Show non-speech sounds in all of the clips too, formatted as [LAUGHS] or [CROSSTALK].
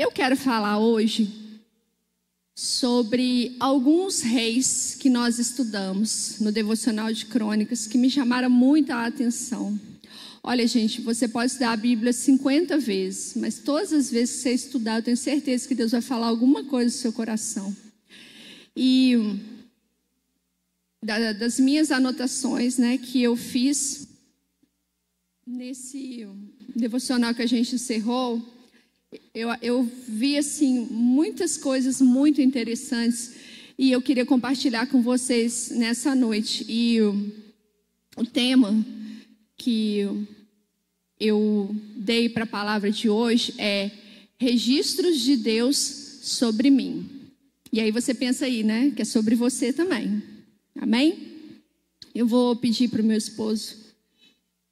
Eu quero falar hoje sobre alguns reis que nós estudamos no devocional de crônicas que me chamaram muito a atenção. Olha, gente, você pode estudar a Bíblia 50 vezes, mas todas as vezes que você estudar, eu tenho certeza que Deus vai falar alguma coisa no seu coração. E das minhas anotações, né, que eu fiz nesse devocional que a gente encerrou, eu, eu vi assim muitas coisas muito interessantes e eu queria compartilhar com vocês nessa noite. E o, o tema que eu dei para a palavra de hoje é registros de Deus sobre mim. E aí você pensa aí, né, que é sobre você também. Amém? Eu vou pedir para o meu esposo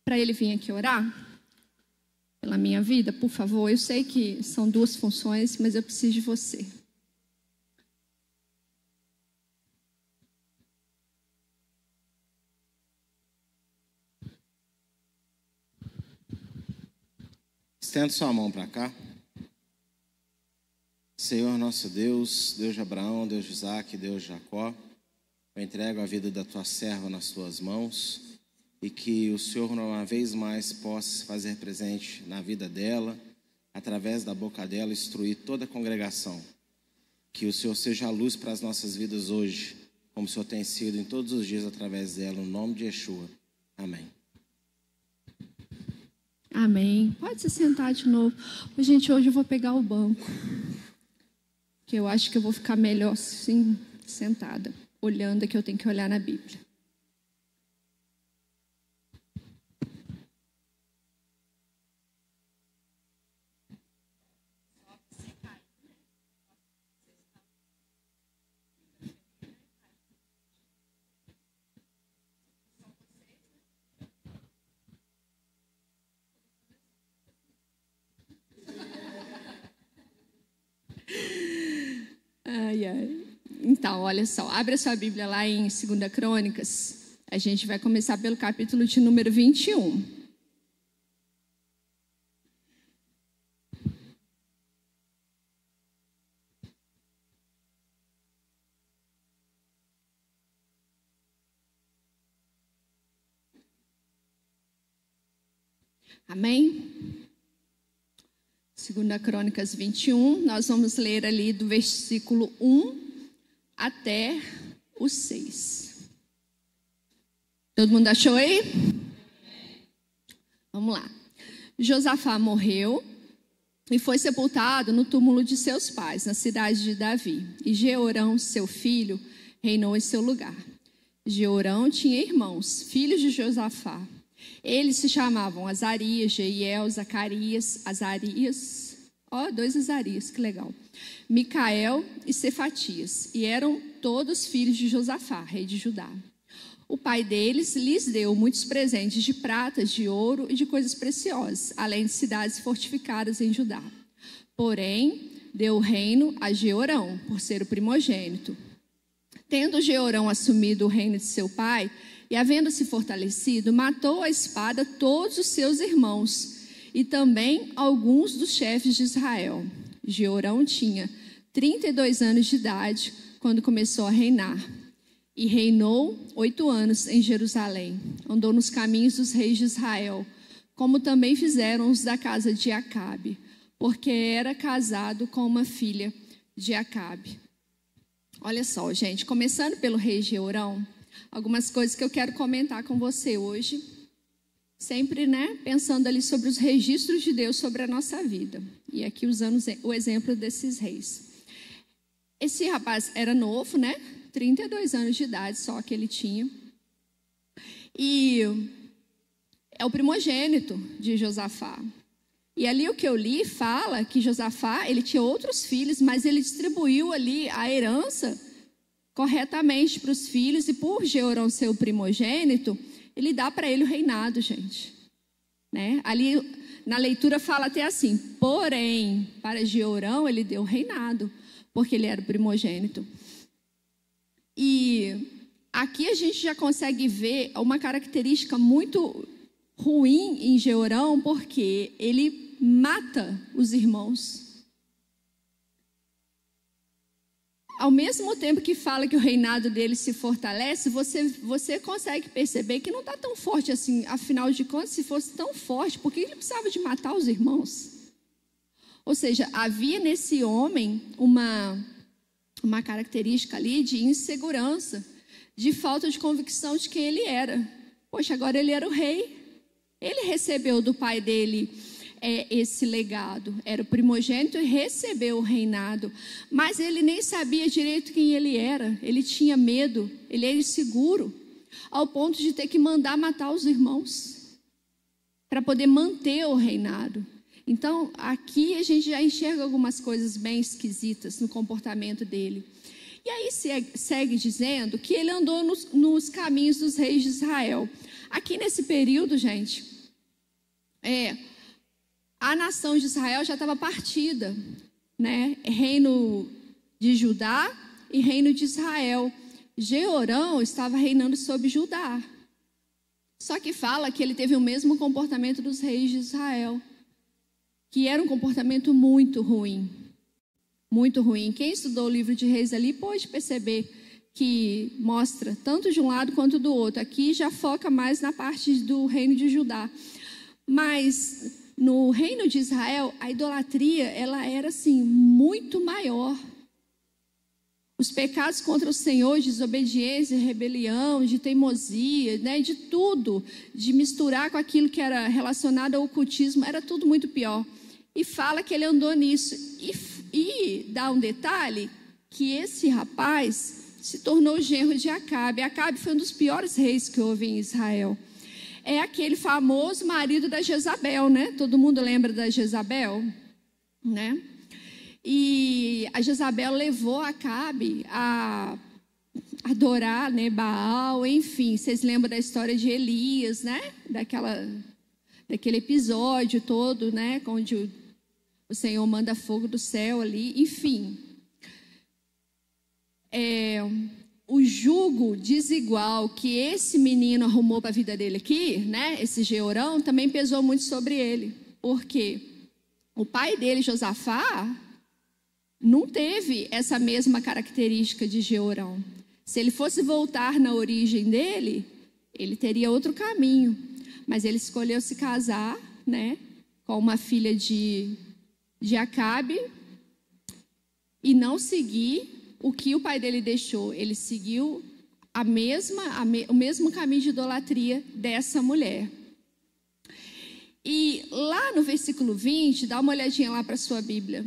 para ele vir aqui orar pela minha vida, por favor. Eu sei que são duas funções, mas eu preciso de você. Estenda sua mão para cá. Senhor nosso Deus, Deus de Abraão, Deus de Isaac, Deus de Jacó, eu entrego a vida da tua serva nas tuas mãos e que o Senhor, uma vez mais, possa fazer presente na vida dela, através da boca dela, instruir toda a congregação. Que o Senhor seja a luz para as nossas vidas hoje, como o Senhor tem sido em todos os dias através dela, no nome de Yeshua. Amém. Amém. Pode se sentar de novo. Gente, hoje eu vou pegar o banco. Que eu acho que eu vou ficar melhor assim, sentada, olhando que eu tenho que olhar na Bíblia. Ai, ai. Então, olha só, abre a sua Bíblia lá em 2 Crônicas. A gente vai começar pelo capítulo de número 21. Amém? Segunda Crônicas 21, nós vamos ler ali do versículo 1 até o 6. Todo mundo achou aí? Vamos lá. Josafá morreu e foi sepultado no túmulo de seus pais, na cidade de Davi. E Jeorão, seu filho, reinou em seu lugar. Jeorão tinha irmãos, filhos de Josafá. Eles se chamavam Azarias, Jeiel, Zacarias, Azarias, ó, dois Azarias, que legal. Micael e Cefatias, e eram todos filhos de Josafá, rei de Judá. O pai deles lhes deu muitos presentes de prata, de ouro e de coisas preciosas, além de cidades fortificadas em Judá. Porém, deu o reino a Jeorão, por ser o primogênito. Tendo Jeorão assumido o reino de seu pai, e, havendo-se fortalecido, matou a espada todos os seus irmãos e também alguns dos chefes de Israel. Jeorão tinha 32 anos de idade quando começou a reinar. E reinou oito anos em Jerusalém. Andou nos caminhos dos reis de Israel, como também fizeram os da casa de Acabe, porque era casado com uma filha de Acabe. Olha só, gente, começando pelo rei Jeorão, algumas coisas que eu quero comentar com você hoje. Sempre, né, pensando ali sobre os registros de Deus sobre a nossa vida. E aqui usando o exemplo desses reis. Esse rapaz era novo, né? 32 anos de idade só que ele tinha. E é o primogênito de Josafá. E ali o que eu li fala que Josafá, ele tinha outros filhos, mas ele distribuiu ali a herança corretamente para os filhos, e por Jeorão ser o primogênito, ele dá para ele o reinado, gente. Né? Ali na leitura fala até assim: porém, para Jeorão ele deu o reinado, porque ele era o primogênito. E aqui a gente já consegue ver uma característica muito ruim em Jeorão, porque ele mata os irmãos. Ao mesmo tempo que fala que o reinado dele se fortalece, você, você consegue perceber que não está tão forte assim. Afinal de contas, se fosse tão forte, por que ele precisava de matar os irmãos? Ou seja, havia nesse homem uma, uma característica ali de insegurança, de falta de convicção de quem ele era. Poxa, agora ele era o rei. Ele recebeu do pai dele é, esse legado. Era o primogênito e recebeu o reinado. Mas ele nem sabia direito quem ele era. Ele tinha medo, ele era inseguro, ao ponto de ter que mandar matar os irmãos para poder manter o reinado. Então, aqui a gente já enxerga algumas coisas bem esquisitas no comportamento dele. E aí segue, segue dizendo que ele andou nos, nos caminhos dos reis de Israel. Aqui nesse período, gente, é, a nação de Israel já estava partida, né? Reino de Judá e reino de Israel. Jeorão estava reinando sobre Judá. Só que fala que ele teve o mesmo comportamento dos reis de Israel, que era um comportamento muito ruim. Muito ruim. Quem estudou o livro de Reis ali pode perceber que mostra tanto de um lado quanto do outro. Aqui já foca mais na parte do reino de Judá. Mas no reino de Israel, a idolatria ela era assim muito maior. Os pecados contra o Senhor, desobediência, rebelião, de teimosia, né, de tudo, de misturar com aquilo que era relacionado ao ocultismo, era tudo muito pior. E fala que ele andou nisso. E, e dá um detalhe que esse rapaz se tornou genro de Acabe. Acabe foi um dos piores reis que houve em Israel é aquele famoso marido da Jezabel, né? Todo mundo lembra da Jezabel, né? E a Jezabel levou Acabe a adorar, né, Baal, enfim, vocês lembram da história de Elias, né? Daquela daquele episódio todo, né, onde o, o Senhor manda fogo do céu ali, enfim. É, o jugo desigual que esse menino arrumou para a vida dele aqui, né, esse Georão, também pesou muito sobre ele. Porque o pai dele, Josafá, não teve essa mesma característica de Georão. Se ele fosse voltar na origem dele, ele teria outro caminho. Mas ele escolheu se casar, né, com uma filha de, de Acabe e não seguir o que o pai dele deixou. Ele seguiu a mesma, a me, o mesmo caminho de idolatria dessa mulher. E lá no versículo 20, dá uma olhadinha lá para a sua Bíblia,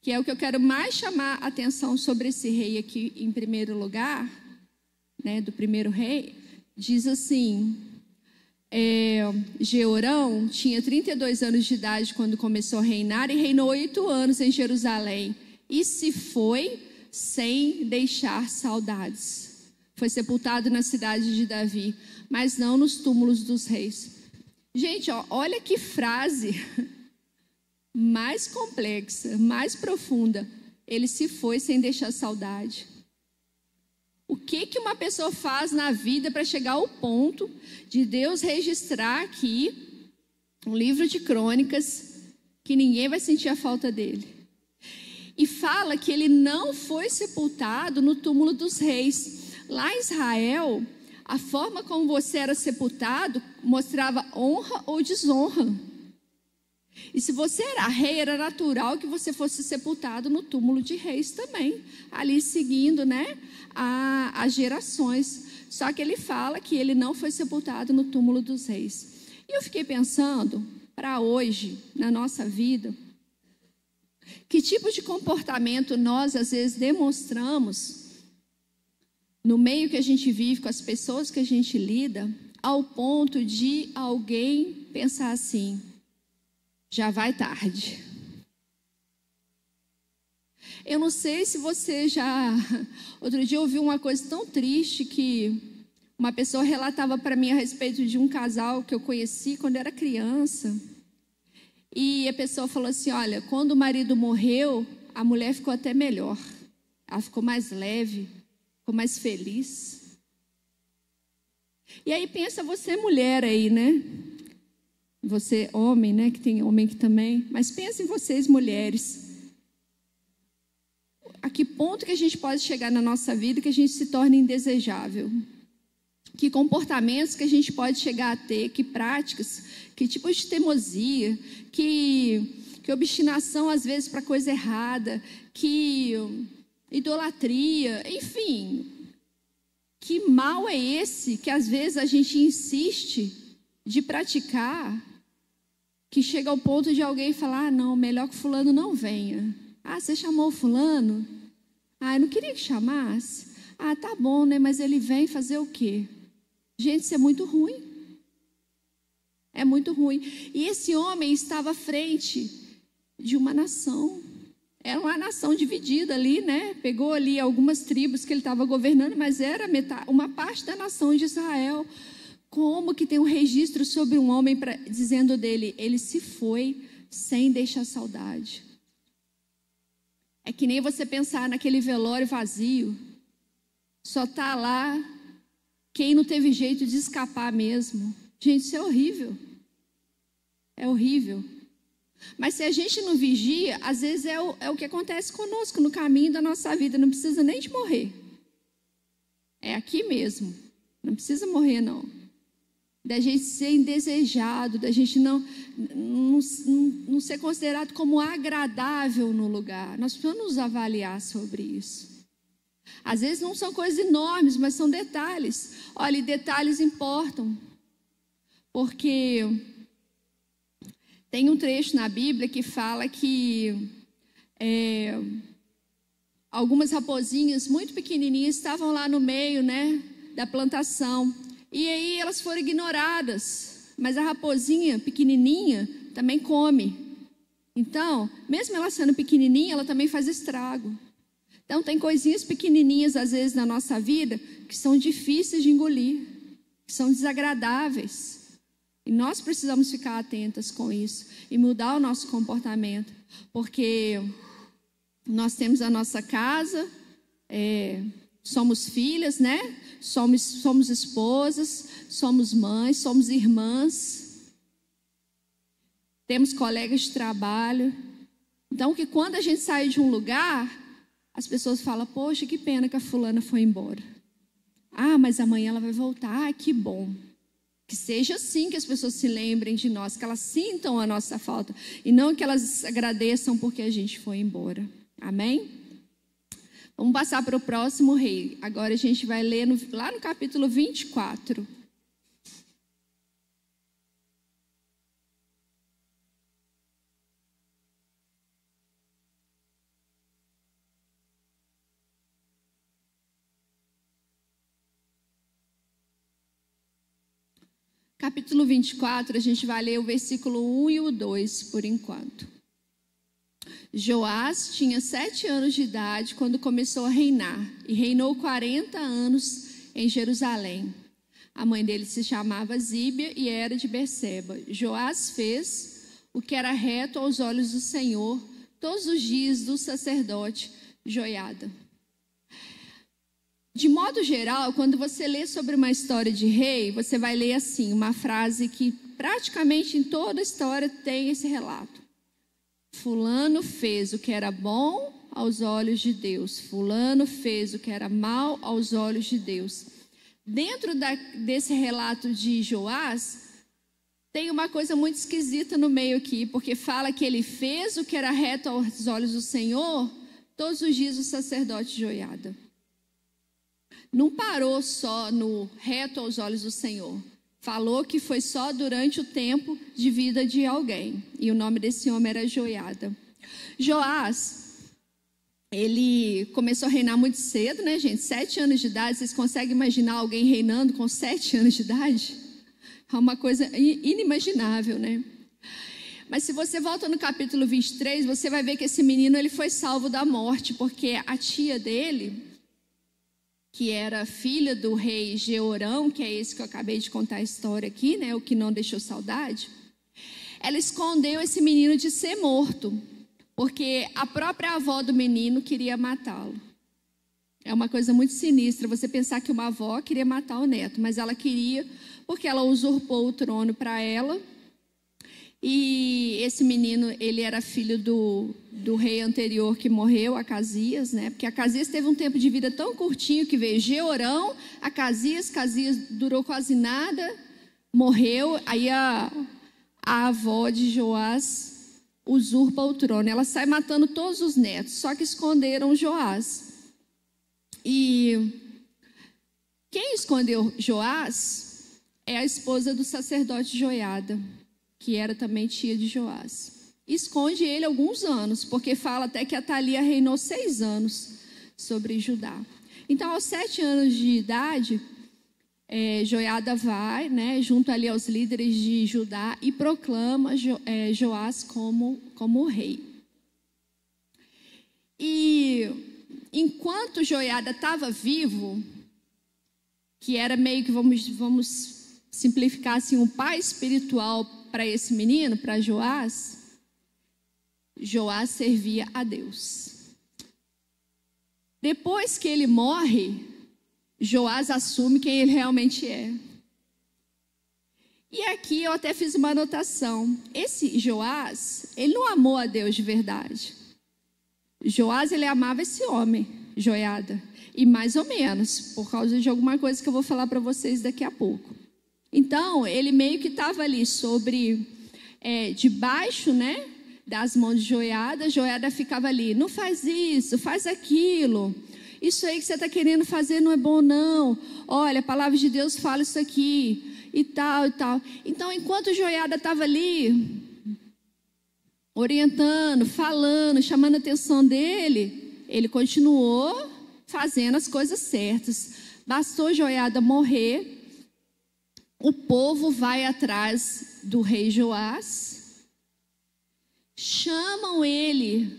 que é o que eu quero mais chamar a atenção sobre esse rei aqui em primeiro lugar, né, do primeiro rei, diz assim: é, Georão tinha 32 anos de idade quando começou a reinar e reinou oito anos em Jerusalém. E se foi sem deixar saudades. Foi sepultado na cidade de Davi, mas não nos túmulos dos reis. Gente, ó, olha que frase [LAUGHS] mais complexa, mais profunda. Ele se foi sem deixar saudade. O que que uma pessoa faz na vida para chegar ao ponto de Deus registrar aqui um livro de crônicas que ninguém vai sentir a falta dele? E fala que ele não foi sepultado no túmulo dos reis. Lá em Israel, a forma como você era sepultado mostrava honra ou desonra. E se você era rei, era natural que você fosse sepultado no túmulo de reis também, ali seguindo, né, as gerações. Só que ele fala que ele não foi sepultado no túmulo dos reis. E eu fiquei pensando, para hoje, na nossa vida, que tipo de comportamento nós às vezes demonstramos no meio que a gente vive, com as pessoas que a gente lida, ao ponto de alguém pensar assim: já vai tarde. Eu não sei se você já. [LAUGHS] Outro dia eu ouvi uma coisa tão triste que uma pessoa relatava para mim a respeito de um casal que eu conheci quando era criança. E a pessoa falou assim: olha, quando o marido morreu, a mulher ficou até melhor. Ela ficou mais leve, ficou mais feliz. E aí pensa você mulher aí, né? Você homem, né? Que tem homem que também. Mas pensa em vocês mulheres. a que ponto que a gente pode chegar na nossa vida que a gente se torne indesejável? Que comportamentos que a gente pode chegar a ter, que práticas, que tipos de teimosia, que, que obstinação às vezes para coisa errada, que idolatria, enfim. Que mal é esse que às vezes a gente insiste de praticar, que chega ao ponto de alguém falar: ah, não, melhor que Fulano não venha. Ah, você chamou Fulano? Ah, eu não queria que chamasse. Ah, tá bom, né? Mas ele vem fazer o quê? Gente, isso é muito ruim. É muito ruim. E esse homem estava à frente de uma nação. Era uma nação dividida ali, né? Pegou ali algumas tribos que ele estava governando, mas era metade, uma parte da nação de Israel. Como que tem um registro sobre um homem pra, dizendo dele, ele se foi sem deixar saudade? É que nem você pensar naquele velório vazio. Só tá lá quem não teve jeito de escapar mesmo. Gente, isso é horrível. É horrível. Mas se a gente não vigia, às vezes é o, é o que acontece conosco no caminho da nossa vida. Não precisa nem de morrer. É aqui mesmo. Não precisa morrer, não da gente ser indesejado, da gente não, não, não ser considerado como agradável no lugar. Nós precisamos nos avaliar sobre isso. Às vezes não são coisas enormes, mas são detalhes. Olha, detalhes importam. Porque tem um trecho na Bíblia que fala que é, algumas raposinhas muito pequenininhas estavam lá no meio né, da plantação. E aí elas foram ignoradas. Mas a raposinha pequenininha também come. Então, mesmo ela sendo pequenininha, ela também faz estrago. Então, tem coisinhas pequenininhas, às vezes, na nossa vida, que são difíceis de engolir, que são desagradáveis. E nós precisamos ficar atentas com isso e mudar o nosso comportamento, porque nós temos a nossa casa, é, somos filhas, né? somos, somos esposas, somos mães, somos irmãs, temos colegas de trabalho. Então, que quando a gente sai de um lugar, as pessoas falam: Poxa, que pena que a fulana foi embora. Ah, mas amanhã ela vai voltar. Ah, que bom. Que seja assim que as pessoas se lembrem de nós, que elas sintam a nossa falta e não que elas agradeçam porque a gente foi embora. Amém? Vamos passar para o próximo rei. Agora a gente vai ler no, lá no capítulo 24. Capítulo 24, a gente vai ler o versículo 1 e o 2 por enquanto. Joás tinha sete anos de idade quando começou a reinar e reinou 40 anos em Jerusalém. A mãe dele se chamava Zíbia e era de Berseba. Joás fez o que era reto aos olhos do Senhor todos os dias do sacerdote Joiada. De modo geral, quando você lê sobre uma história de rei, você vai ler assim, uma frase que praticamente em toda a história tem esse relato. Fulano fez o que era bom aos olhos de Deus, Fulano fez o que era mal aos olhos de Deus. Dentro da, desse relato de Joás, tem uma coisa muito esquisita no meio aqui, porque fala que ele fez o que era reto aos olhos do Senhor todos os dias o sacerdote Joiada. Não parou só no reto aos olhos do Senhor. Falou que foi só durante o tempo de vida de alguém. E o nome desse homem era Joiada. Joás, ele começou a reinar muito cedo, né, gente? Sete anos de idade. Vocês conseguem imaginar alguém reinando com sete anos de idade? É uma coisa inimaginável, né? Mas se você volta no capítulo 23, você vai ver que esse menino ele foi salvo da morte, porque a tia dele, que era filha do rei Georão, que é esse que eu acabei de contar a história aqui, né, o que não deixou saudade, ela escondeu esse menino de ser morto, porque a própria avó do menino queria matá-lo. É uma coisa muito sinistra você pensar que uma avó queria matar o neto, mas ela queria porque ela usurpou o trono para ela. E esse menino, ele era filho do, do rei anterior que morreu, Acasias, né? Porque Acasias teve um tempo de vida tão curtinho que veio Georão, Acasias, Acasias durou quase nada, morreu. Aí a, a avó de Joás usurpa o trono. Ela sai matando todos os netos, só que esconderam Joás. E quem escondeu Joás é a esposa do sacerdote Joiada, que era também tia de Joás. Esconde ele alguns anos, porque fala até que a Thalia reinou seis anos sobre Judá. Então, aos sete anos de idade, é, Joiada vai, né, junto ali aos líderes de Judá e proclama jo, é, Joás como, como rei. E enquanto Joiada estava vivo, que era meio que, vamos, vamos simplificar assim, um pai espiritual para esse menino, para Joás, Joás servia a Deus. Depois que ele morre, Joás assume quem ele realmente é. E aqui eu até fiz uma anotação. Esse Joás, ele não amou a Deus de verdade. Joás, ele amava esse homem, Joiada. E mais ou menos, por causa de alguma coisa que eu vou falar para vocês daqui a pouco. Então, ele meio que estava ali sobre, é, debaixo, né, das mãos de Joiada. Joiada ficava ali, não faz isso, faz aquilo. Isso aí que você está querendo fazer não é bom, não. Olha, a palavra de Deus fala isso aqui, e tal, e tal. Então, enquanto Joiada estava ali, orientando, falando, chamando a atenção dele, ele continuou fazendo as coisas certas. Bastou Joiada morrer, o povo vai atrás do rei Joás, chamam ele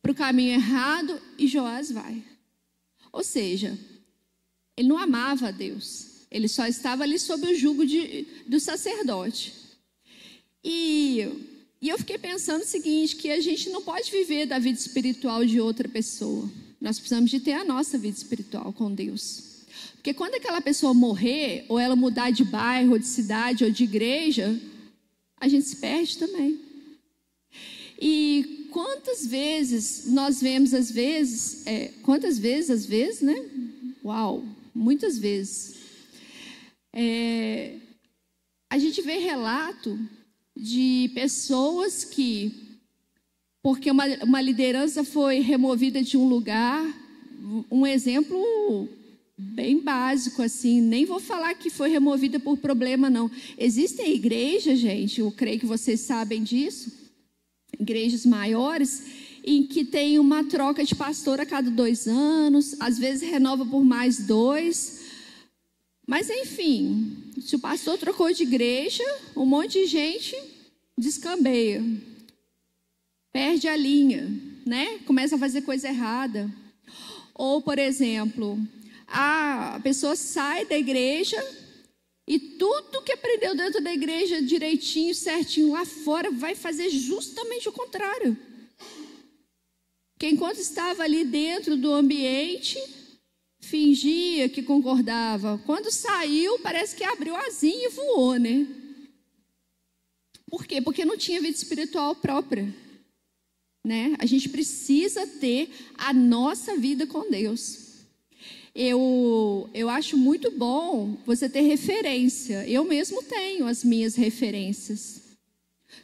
para o caminho errado e Joás vai. Ou seja, ele não amava a Deus, ele só estava ali sob o jugo de, do sacerdote. E, e eu fiquei pensando o seguinte: que a gente não pode viver da vida espiritual de outra pessoa. Nós precisamos de ter a nossa vida espiritual com Deus. Porque quando aquela pessoa morrer, ou ela mudar de bairro, ou de cidade, ou de igreja, a gente se perde também. E quantas vezes nós vemos, às vezes, é, quantas vezes, às vezes, né? Uau, muitas vezes. É, a gente vê relato de pessoas que, porque uma, uma liderança foi removida de um lugar, um exemplo bem básico assim, nem vou falar que foi removida por problema não. Existem igrejas, gente, eu creio que vocês sabem disso, igrejas maiores, em que tem uma troca de pastor a cada dois anos, às vezes renova por mais dois. Mas enfim, se o pastor trocou de igreja, um monte de gente descambeia, perde a linha, né? Começa a fazer coisa errada. Ou, por exemplo, a pessoa sai da igreja e tudo que aprendeu dentro da igreja direitinho, certinho, lá fora, vai fazer justamente o contrário. Que enquanto estava ali dentro do ambiente, fingia que concordava. Quando saiu, parece que abriu asinho e voou, né? Por quê? Porque não tinha vida espiritual própria. Né? A gente precisa ter a nossa vida com Deus eu, eu acho muito bom você ter referência. Eu mesmo tenho as minhas referências.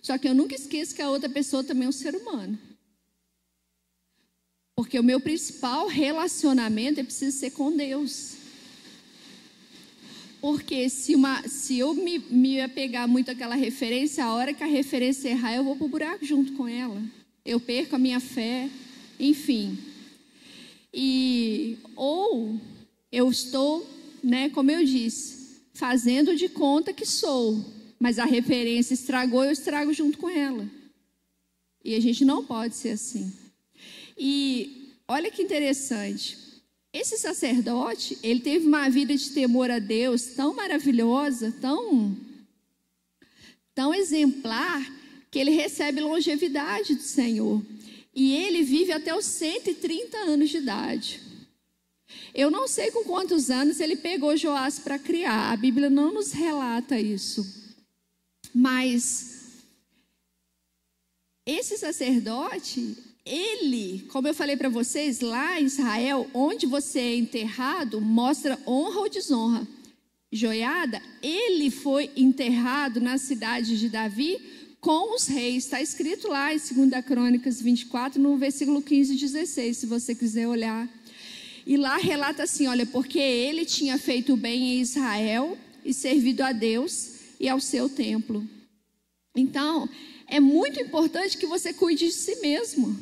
Só que eu nunca esqueço que a outra pessoa também é um ser humano. Porque o meu principal relacionamento é preciso ser com Deus. Porque se, uma, se eu me, me apegar muito àquela referência, a hora que a referência errar, eu vou para o buraco junto com ela. Eu perco a minha fé, enfim. E ou eu estou, né, como eu disse, fazendo de conta que sou, mas a referência estragou, eu estrago junto com ela. E a gente não pode ser assim. E olha que interessante. Esse sacerdote, ele teve uma vida de temor a Deus tão maravilhosa, tão tão exemplar, que ele recebe longevidade do Senhor. E ele vive até os 130 anos de idade. Eu não sei com quantos anos ele pegou Joás para criar, a Bíblia não nos relata isso. Mas esse sacerdote, ele, como eu falei para vocês, lá em Israel, onde você é enterrado, mostra honra ou desonra. Joiada, ele foi enterrado na cidade de Davi com os reis. Está escrito lá em 2 Crônicas 24, no versículo 15 e 16, se você quiser olhar. E lá relata assim: olha, porque ele tinha feito bem em Israel e servido a Deus e ao seu templo. Então, é muito importante que você cuide de si mesmo.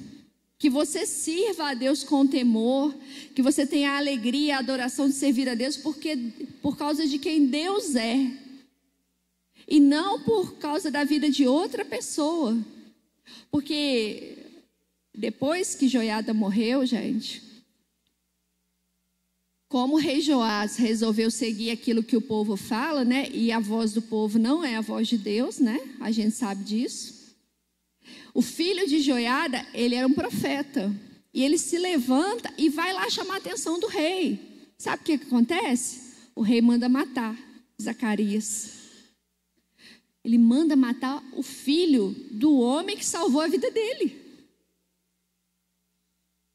Que você sirva a Deus com temor, que você tenha a alegria a adoração de servir a Deus porque, por causa de quem Deus é. E não por causa da vida de outra pessoa. Porque depois que Joiada morreu, gente, como o rei Joás resolveu seguir aquilo que o povo fala, né? E a voz do povo não é a voz de Deus, né? A gente sabe disso. O filho de Joiada, ele era um profeta. E ele se levanta e vai lá chamar a atenção do rei. Sabe o que, que acontece? O rei manda matar Zacarias. Ele manda matar o filho do homem que salvou a vida dele.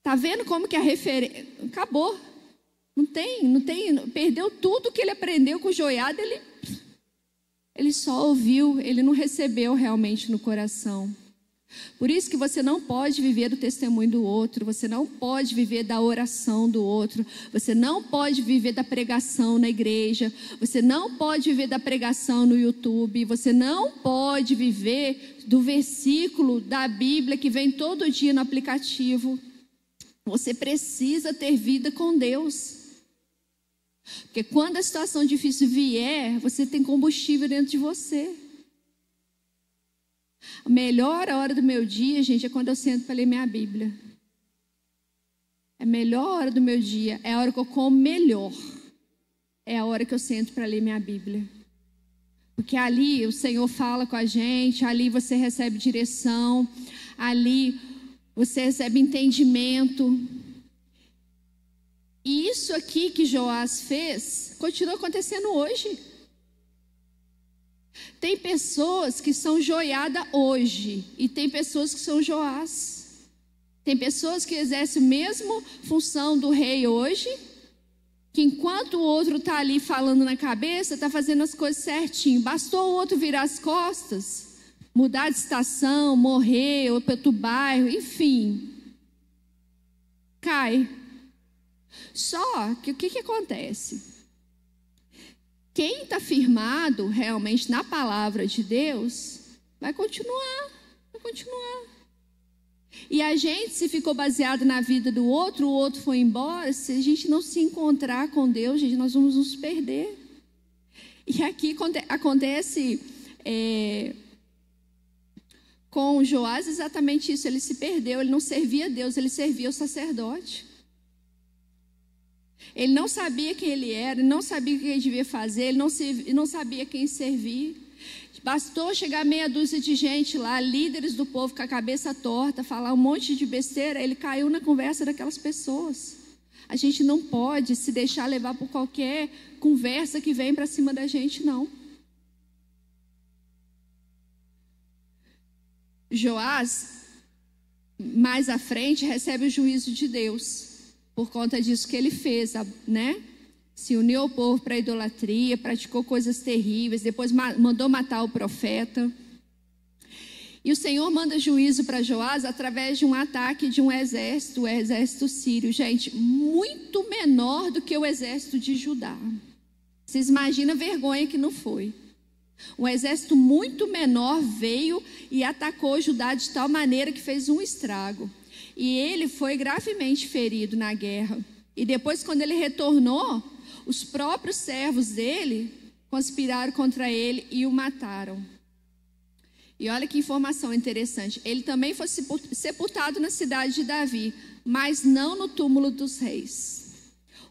Tá vendo como que a referência. Acabou. Não tem, não tem, perdeu tudo que ele aprendeu com o joiado, ele, ele só ouviu, ele não recebeu realmente no coração. Por isso que você não pode viver do testemunho do outro, você não pode viver da oração do outro, você não pode viver da pregação na igreja, você não pode viver da pregação no YouTube, você não pode viver do versículo da Bíblia que vem todo dia no aplicativo. Você precisa ter vida com Deus. Porque quando a situação difícil vier, você tem combustível dentro de você. A melhor hora do meu dia, gente, é quando eu sento para ler minha Bíblia. É a melhor hora do meu dia, é a hora que eu como melhor. É a hora que eu sento para ler minha Bíblia. Porque ali o Senhor fala com a gente, ali você recebe direção, ali você recebe entendimento. E isso aqui que Joás fez continua acontecendo hoje. Tem pessoas que são joiada hoje e tem pessoas que são Joás. Tem pessoas que exercem a mesma função do rei hoje, que enquanto o outro está ali falando na cabeça, está fazendo as coisas certinho. Bastou o outro virar as costas, mudar de estação, morrer, ou para outro bairro, enfim. Cai. Só que o que, que acontece? Quem está firmado realmente na palavra de Deus vai continuar, vai continuar. E a gente, se ficou baseado na vida do outro, o outro foi embora, se a gente não se encontrar com Deus, gente, nós vamos nos perder. E aqui acontece é, com Joás exatamente isso. Ele se perdeu, ele não servia a Deus, ele servia o sacerdote. Ele não sabia quem ele era, não sabia o que ele devia fazer, ele não, não sabia quem servir. Bastou chegar meia dúzia de gente lá, líderes do povo com a cabeça torta, falar um monte de besteira, ele caiu na conversa daquelas pessoas. A gente não pode se deixar levar por qualquer conversa que vem para cima da gente, não. Joás, mais à frente, recebe o juízo de Deus por conta disso que ele fez, né? Se uniu ao povo para idolatria, praticou coisas terríveis, depois mandou matar o profeta. E o Senhor manda juízo para Joás através de um ataque de um exército, o exército sírio, gente, muito menor do que o exército de Judá. Vocês imaginam a vergonha que não foi. Um exército muito menor veio e atacou Judá de tal maneira que fez um estrago. E ele foi gravemente ferido na guerra. E depois, quando ele retornou, os próprios servos dele conspiraram contra ele e o mataram. E olha que informação interessante. Ele também foi sepultado na cidade de Davi, mas não no túmulo dos reis.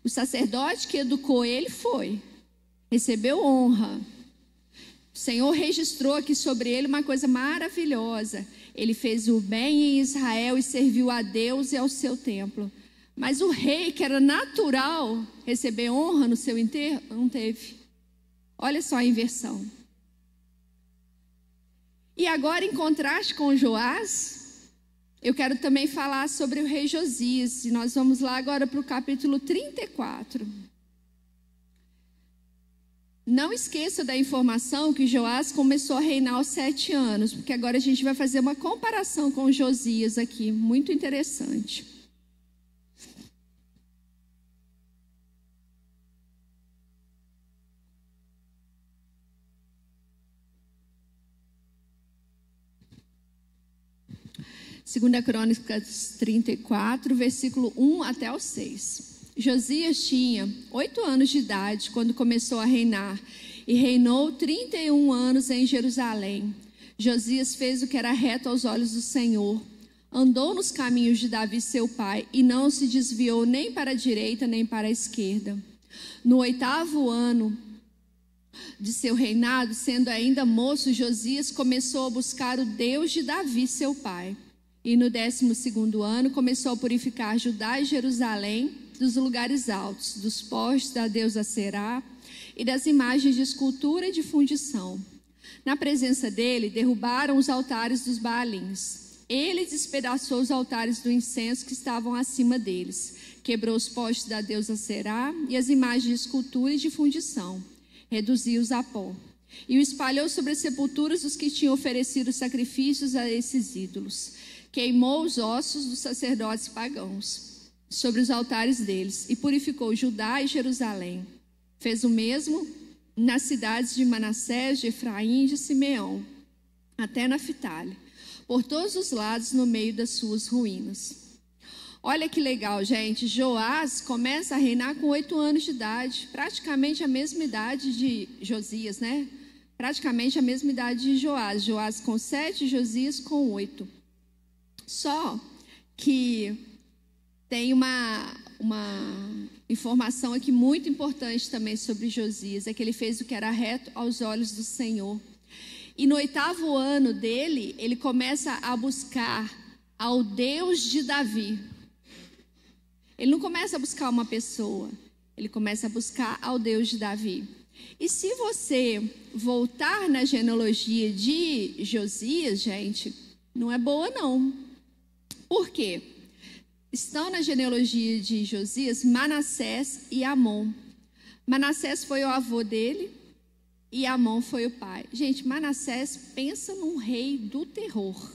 O sacerdote que educou ele foi, recebeu honra. O Senhor registrou aqui sobre ele uma coisa maravilhosa. Ele fez o bem em Israel e serviu a Deus e ao seu templo. Mas o rei, que era natural receber honra no seu enterro, não teve. Olha só a inversão. E agora, em contraste com Joás, eu quero também falar sobre o rei Josias. E nós vamos lá agora para o capítulo 34. Não esqueça da informação que Joás começou a reinar aos sete anos, porque agora a gente vai fazer uma comparação com Josias aqui, muito interessante. Segunda Crônicas 34, versículo 1 até o 6. Josias tinha oito anos de idade quando começou a reinar e reinou 31 anos em Jerusalém. Josias fez o que era reto aos olhos do Senhor, andou nos caminhos de Davi, seu pai, e não se desviou nem para a direita nem para a esquerda. No oitavo ano de seu reinado, sendo ainda moço, Josias começou a buscar o Deus de Davi, seu pai. E no décimo segundo ano começou a purificar Judá e Jerusalém dos lugares altos, dos postes da deusa Será e das imagens de escultura e de fundição. Na presença dele, derrubaram os altares dos Baalins. Ele despedaçou os altares do incenso que estavam acima deles, quebrou os postes da deusa Será e as imagens de escultura e de fundição, reduziu-os a pó. E o espalhou sobre as sepulturas dos que tinham oferecido sacrifícios a esses ídolos. Queimou os ossos dos sacerdotes pagãos sobre os altares deles e purificou Judá e Jerusalém. Fez o mesmo nas cidades de Manassés, de Efraim e de Simeão, até na Fitale, por todos os lados no meio das suas ruínas. Olha que legal, gente. Joás começa a reinar com oito anos de idade, praticamente a mesma idade de Josias, né? Praticamente a mesma idade de Joás. Joás com sete, Josias com oito. Só que tem uma, uma informação aqui muito importante também sobre Josias: é que ele fez o que era reto aos olhos do Senhor. E no oitavo ano dele, ele começa a buscar ao Deus de Davi. Ele não começa a buscar uma pessoa, ele começa a buscar ao Deus de Davi. E se você voltar na genealogia de Josias, gente, não é boa não. Por quê? Estão na genealogia de Josias Manassés e Amon. Manassés foi o avô dele e Amon foi o pai. Gente, Manassés pensa num rei do terror.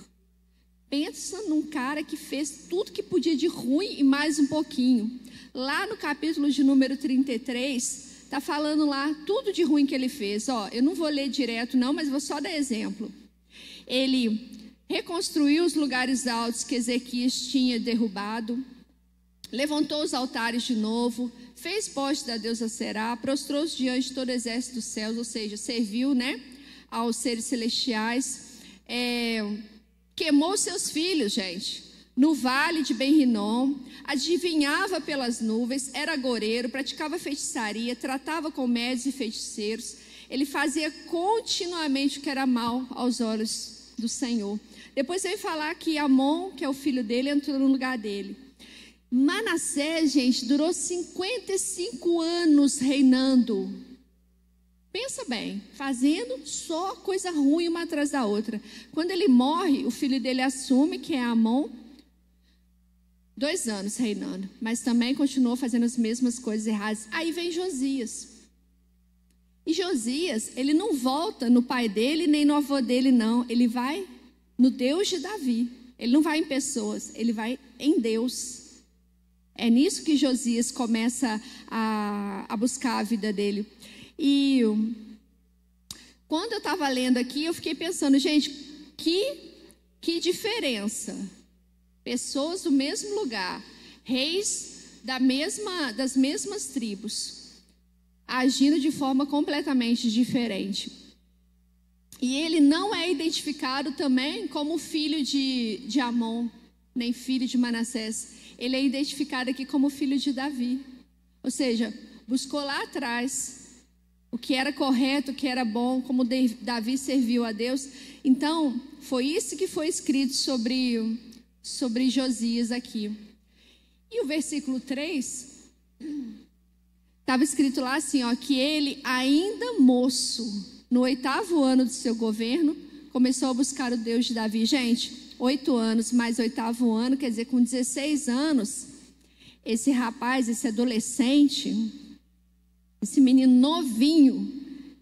Pensa num cara que fez tudo que podia de ruim e mais um pouquinho. Lá no capítulo de número 33, está falando lá tudo de ruim que ele fez. Ó, eu não vou ler direto não, mas vou só dar exemplo. Ele reconstruiu os lugares altos que Ezequias tinha derrubado, levantou os altares de novo, fez poste da deusa Será, prostrou-se diante de todo o exército dos céus, ou seja, serviu né, aos seres celestiais, é, queimou seus filhos, gente, no vale de Ben-Rinom, adivinhava pelas nuvens, era goreiro, praticava feitiçaria, tratava com médios e feiticeiros, ele fazia continuamente o que era mal aos olhos do Senhor. Depois ele falar que Amon, que é o filho dele, entrou no lugar dele. Manassés, gente, durou 55 anos reinando. Pensa bem, fazendo só coisa ruim uma atrás da outra. Quando ele morre, o filho dele assume que é Amon. Dois anos reinando, mas também continuou fazendo as mesmas coisas erradas. Aí vem Josias. E Josias, ele não volta no pai dele nem no avô dele, não. Ele vai no Deus de Davi. Ele não vai em pessoas, ele vai em Deus. É nisso que Josias começa a, a buscar a vida dele. E quando eu estava lendo aqui, eu fiquei pensando, gente, que, que diferença. Pessoas do mesmo lugar, reis da mesma, das mesmas tribos, agindo de forma completamente diferente. E ele não é identificado também como filho de, de Amon, nem filho de Manassés. Ele é identificado aqui como filho de Davi. Ou seja, buscou lá atrás o que era correto, o que era bom, como Davi serviu a Deus. Então, foi isso que foi escrito sobre, sobre Josias aqui. E o versículo 3 estava escrito lá assim, ó, que ele ainda moço no oitavo ano de seu governo, começou a buscar o Deus de Davi. Gente, oito anos mais oitavo ano, quer dizer, com 16 anos, esse rapaz, esse adolescente, esse menino novinho,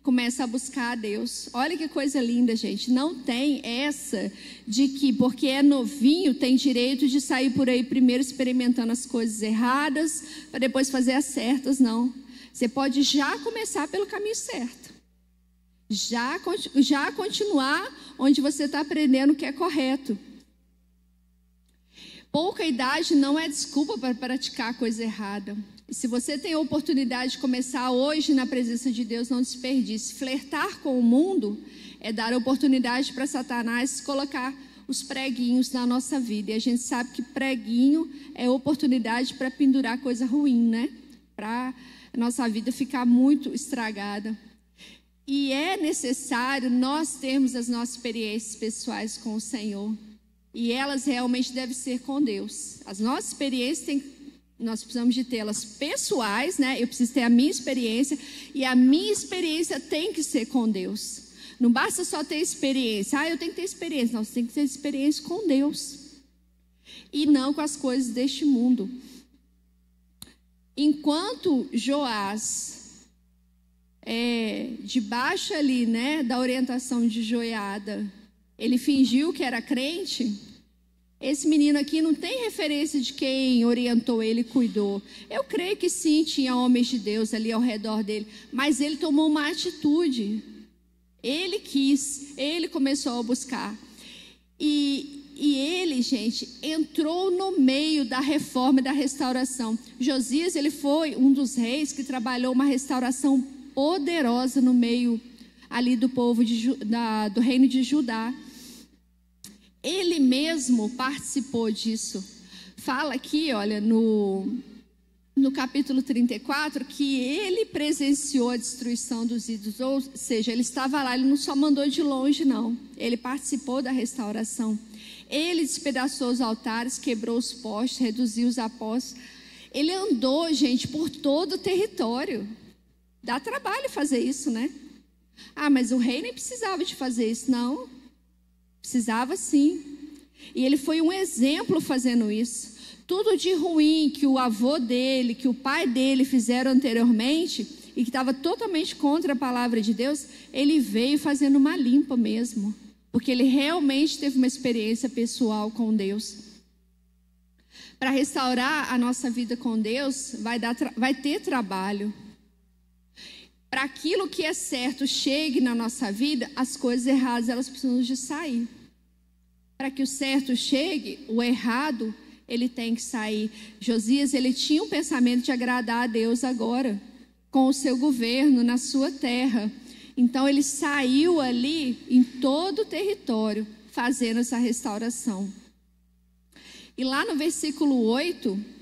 começa a buscar a Deus. Olha que coisa linda, gente. Não tem essa de que porque é novinho tem direito de sair por aí primeiro experimentando as coisas erradas para depois fazer as certas, não. Você pode já começar pelo caminho certo. Já, já continuar onde você está aprendendo o que é correto. Pouca idade não é desculpa para praticar coisa errada. Se você tem a oportunidade de começar hoje na presença de Deus, não desperdice. Flertar com o mundo é dar oportunidade para Satanás colocar os preguinhos na nossa vida. E a gente sabe que preguinho é oportunidade para pendurar coisa ruim, né? Para a nossa vida ficar muito estragada. E é necessário nós termos as nossas experiências pessoais com o Senhor. E elas realmente devem ser com Deus. As nossas experiências têm nós precisamos de tê-las pessoais, né? Eu preciso ter a minha experiência e a minha experiência tem que ser com Deus. Não basta só ter experiência. Ah, eu tenho que ter experiência. Não, você tem que ter experiência com Deus. E não com as coisas deste mundo. Enquanto Joás, é, debaixo ali, né, da orientação de Joiada, ele fingiu que era crente, esse menino aqui não tem referência de quem orientou ele e cuidou. Eu creio que sim, tinha homens de Deus ali ao redor dele, mas ele tomou uma atitude. Ele quis, ele começou a buscar. E, e ele, gente, entrou no meio da reforma e da restauração. Josias, ele foi um dos reis que trabalhou uma restauração poderosa no meio ali do povo de, da, do reino de Judá. Ele mesmo participou disso. Fala aqui, olha, no, no capítulo 34, que ele presenciou a destruição dos ídolos, ou seja, ele estava lá, ele não só mandou de longe, não. Ele participou da restauração. Ele despedaçou os altares, quebrou os postes, reduziu os apóstolos. Ele andou, gente, por todo o território. Dá trabalho fazer isso, né? Ah, mas o rei nem precisava de fazer isso, não. Precisava sim. E ele foi um exemplo fazendo isso. Tudo de ruim que o avô dele, que o pai dele fizeram anteriormente e que estava totalmente contra a palavra de Deus, ele veio fazendo uma limpa mesmo, porque ele realmente teve uma experiência pessoal com Deus. Para restaurar a nossa vida com Deus, vai, dar, vai ter trabalho. Para aquilo que é certo chegue na nossa vida, as coisas erradas elas precisam de sair. Para que o certo chegue, o errado, ele tem que sair. Josias, ele tinha um pensamento de agradar a Deus agora, com o seu governo na sua terra. Então ele saiu ali em todo o território, fazendo essa restauração. E lá no versículo 8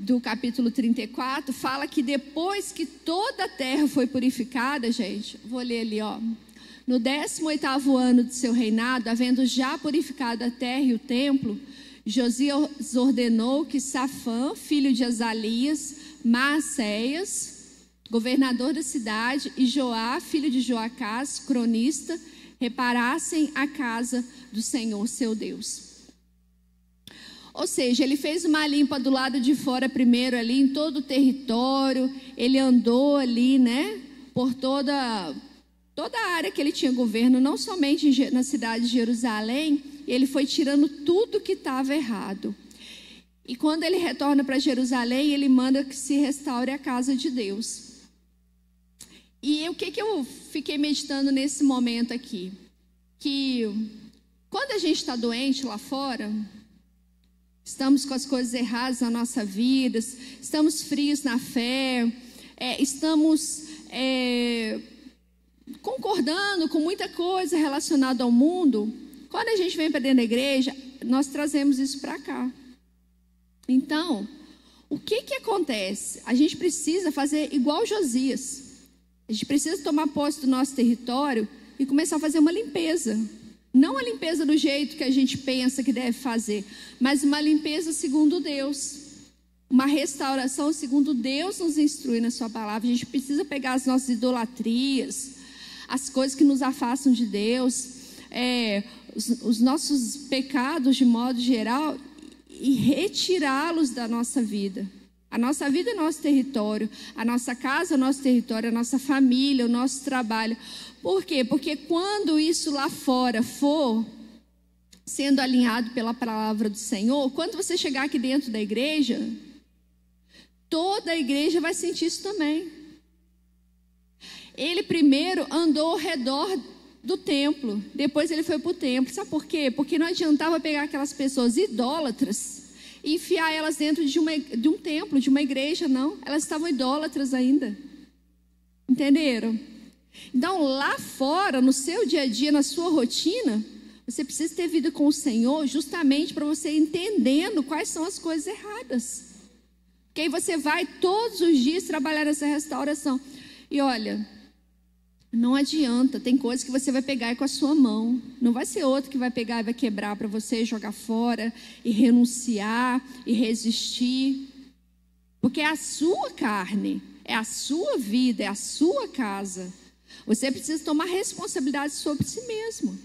do capítulo 34, fala que depois que toda a terra foi purificada, gente, vou ler ali, ó. No 18º ano de seu reinado, havendo já purificado a terra e o templo, Josias ordenou que Safã, filho de Azalias, Maacéias, governador da cidade, e Joá, filho de Joacás, cronista, reparassem a casa do Senhor seu Deus. Ou seja, ele fez uma limpa do lado de fora primeiro ali em todo o território, ele andou ali, né, por toda toda a área que ele tinha governo, não somente na cidade de Jerusalém, ele foi tirando tudo que estava errado. E quando ele retorna para Jerusalém, ele manda que se restaure a casa de Deus. E o que, que eu fiquei meditando nesse momento aqui? Que quando a gente está doente lá fora, estamos com as coisas erradas na nossa vida, estamos frios na fé, é, estamos é, concordando com muita coisa relacionada ao mundo, quando a gente vem para dentro da igreja, nós trazemos isso para cá. Então, o que que acontece? A gente precisa fazer igual Josias. A gente precisa tomar posse do nosso território e começar a fazer uma limpeza. Não a limpeza do jeito que a gente pensa que deve fazer, mas uma limpeza segundo Deus. Uma restauração segundo Deus nos instrui na Sua palavra. A gente precisa pegar as nossas idolatrias, as coisas que nos afastam de Deus, é, os, os nossos pecados de modo geral e retirá-los da nossa vida. A nossa vida é nosso território, a nossa casa é nosso território, a nossa família, o nosso trabalho. Por quê? Porque quando isso lá fora for sendo alinhado pela palavra do Senhor, quando você chegar aqui dentro da igreja, toda a igreja vai sentir isso também. Ele primeiro andou ao redor do templo, depois ele foi para o templo. Sabe por quê? Porque não adiantava pegar aquelas pessoas idólatras enfiar elas dentro de, uma, de um templo, de uma igreja, não. Elas estavam idólatras ainda. Entenderam? Então, lá fora, no seu dia a dia, na sua rotina, você precisa ter vida com o Senhor justamente para você entendendo quais são as coisas erradas. Porque aí você vai todos os dias trabalhar nessa restauração. E olha, não adianta, tem coisas que você vai pegar com a sua mão. Não vai ser outro que vai pegar e vai quebrar para você jogar fora e renunciar e resistir. Porque é a sua carne, é a sua vida, é a sua casa. Você precisa tomar responsabilidade sobre si mesmo.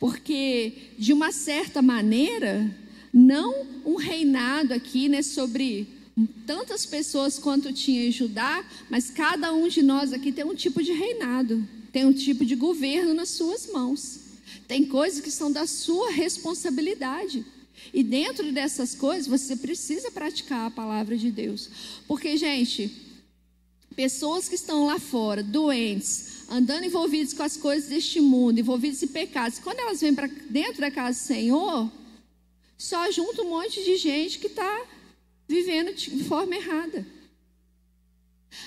Porque, de uma certa maneira, não um reinado aqui né, sobre tantas pessoas quanto tinha em Judá, mas cada um de nós aqui tem um tipo de reinado, tem um tipo de governo nas suas mãos. Tem coisas que são da sua responsabilidade. E dentro dessas coisas, você precisa praticar a palavra de Deus. Porque, gente, pessoas que estão lá fora, doentes, andando envolvidos com as coisas deste mundo, envolvidos em pecados, quando elas vêm para dentro da casa do Senhor, só junta um monte de gente que está vivendo de forma errada.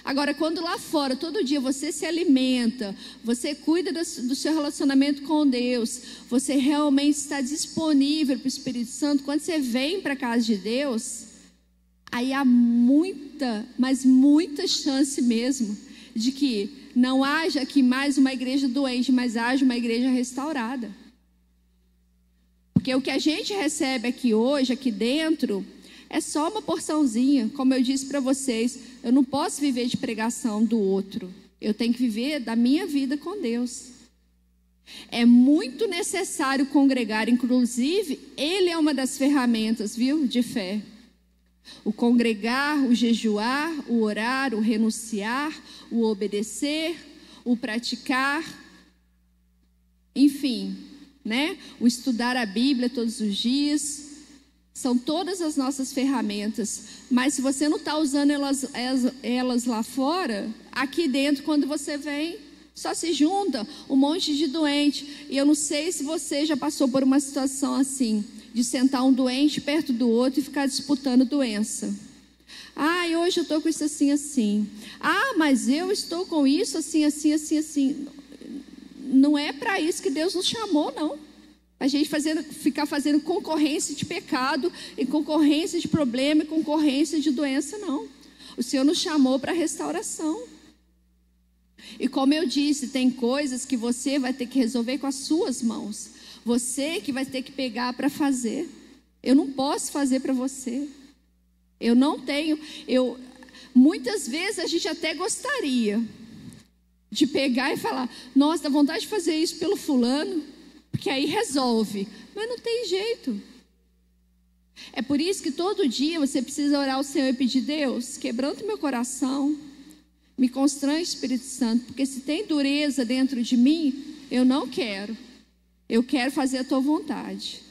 Agora, quando lá fora, todo dia você se alimenta, você cuida do seu relacionamento com Deus, você realmente está disponível para o Espírito Santo, quando você vem para a casa de Deus, aí há muita, mas muita chance mesmo de que não haja aqui mais uma igreja doente, mas haja uma igreja restaurada. Porque o que a gente recebe aqui hoje, aqui dentro, é só uma porçãozinha. Como eu disse para vocês, eu não posso viver de pregação do outro. Eu tenho que viver da minha vida com Deus. É muito necessário congregar, inclusive, ele é uma das ferramentas, viu, de fé. O congregar, o jejuar, o orar, o renunciar, o obedecer, o praticar, enfim, né? O estudar a Bíblia todos os dias, são todas as nossas ferramentas, mas se você não está usando elas, elas, lá fora, aqui dentro, quando você vem, só se junta um monte de doente. E eu não sei se você já passou por uma situação assim, de sentar um doente perto do outro e ficar disputando doença. Ah, hoje eu estou com isso assim, assim. Ah, mas eu estou com isso assim, assim, assim, assim. Não é para isso que Deus nos chamou, não. A gente fazendo, ficar fazendo concorrência de pecado, e concorrência de problema, e concorrência de doença, não. O Senhor nos chamou para restauração. E como eu disse, tem coisas que você vai ter que resolver com as suas mãos. Você que vai ter que pegar para fazer. Eu não posso fazer para você. Eu não tenho. Eu muitas vezes a gente até gostaria de pegar e falar: "Nossa, dá vontade de fazer isso pelo fulano" porque aí resolve. Mas não tem jeito. É por isso que todo dia você precisa orar ao Senhor e pedir: Deus, quebrando meu coração, me constrange, Espírito Santo, porque se tem dureza dentro de mim, eu não quero. Eu quero fazer a tua vontade.